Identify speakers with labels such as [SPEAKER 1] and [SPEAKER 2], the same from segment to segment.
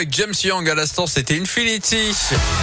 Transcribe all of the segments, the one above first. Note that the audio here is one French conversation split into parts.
[SPEAKER 1] Avec James Young à l'instant, c'était Infinity.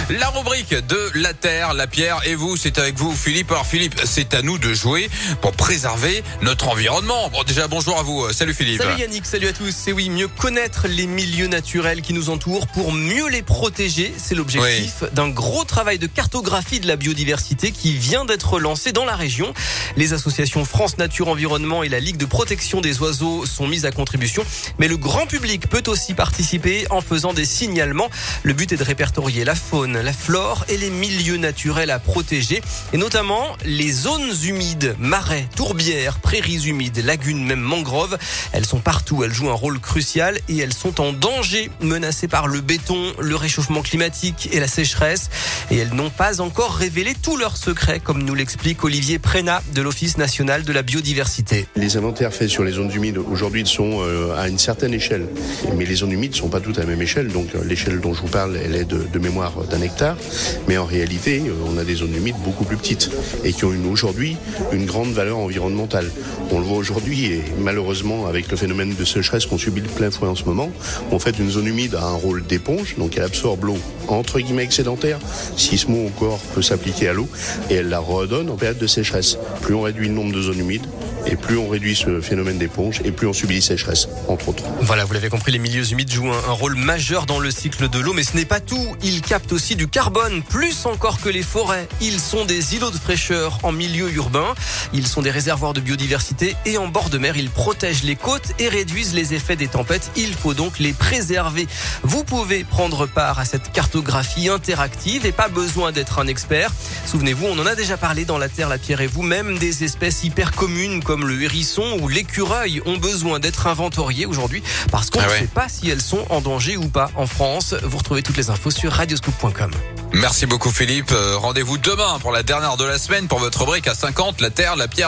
[SPEAKER 1] La rubrique de la Terre, la Pierre et vous, c'est avec vous Philippe. Alors Philippe, c'est à nous de jouer pour préserver notre environnement. Bon, déjà bonjour à vous. Salut Philippe.
[SPEAKER 2] Salut Yannick, salut à tous. C'est oui, mieux connaître les milieux naturels qui nous entourent pour mieux les protéger. C'est l'objectif d'un gros travail de cartographie de la biodiversité qui vient d'être lancé dans la région. Les associations France Nature Environnement et la Ligue de protection des oiseaux sont mises à contribution. Mais le grand public peut aussi participer en faisant des signalements. Le but est de répertorier la faune, la flore et les milieux naturels à protéger, et notamment les zones humides, marais, tourbières, prairies humides, lagunes, même mangroves. Elles sont partout, elles jouent un rôle crucial et elles sont en danger, menacées par le béton, le réchauffement climatique et la sécheresse. Et elles n'ont pas encore révélé tous leurs secrets, comme nous l'explique Olivier Prénat de l'Office national de la biodiversité.
[SPEAKER 3] Les inventaires faits sur les zones humides aujourd'hui sont euh, à une certaine échelle, mais les zones humides ne sont pas toutes à la même échelle. Donc euh, l'échelle dont je vous parle, elle est de, mémoire d'un hectare. Mais en réalité, euh, on a des zones humides beaucoup plus petites et qui ont aujourd'hui une grande valeur environnementale. On le voit aujourd'hui et malheureusement avec le phénomène de sécheresse qu'on subit de plein fouet en ce moment, en fait une zone humide a un rôle d'éponge, donc elle absorbe l'eau entre guillemets excédentaire, si ce mot encore peut s'appliquer à l'eau, et elle la redonne en période de sécheresse. Plus on réduit le nombre de zones humides, et plus on réduit ce phénomène d'éponge, et plus on subit les sécheresses, entre autres.
[SPEAKER 2] Voilà, vous l'avez compris, les milieux humides jouent un, un rôle majeur dans le cycle de l'eau, mais ce n'est pas tout. Ils captent aussi du carbone, plus encore que les forêts. Ils sont des îlots de fraîcheur en milieu urbain. Ils sont des réservoirs de biodiversité et en bord de mer, ils protègent les côtes et réduisent les effets des tempêtes. Il faut donc les préserver. Vous pouvez prendre part à cette cartographie interactive et pas besoin d'être un expert. Souvenez-vous, on en a déjà parlé dans La Terre, la Pierre et vous, même des espèces hyper communes comme le hérisson ou l'écureuil ont besoin d'être inventoriées aujourd'hui parce qu'on
[SPEAKER 1] Ah
[SPEAKER 2] ne sait pas si elles sont en danger ou pas en France. Vous retrouvez toutes les infos sur radioscoop.com.
[SPEAKER 1] Merci beaucoup Philippe. Euh, Rendez-vous demain pour la dernière de la semaine pour votre rubrique à 50, la Terre, la Pierre.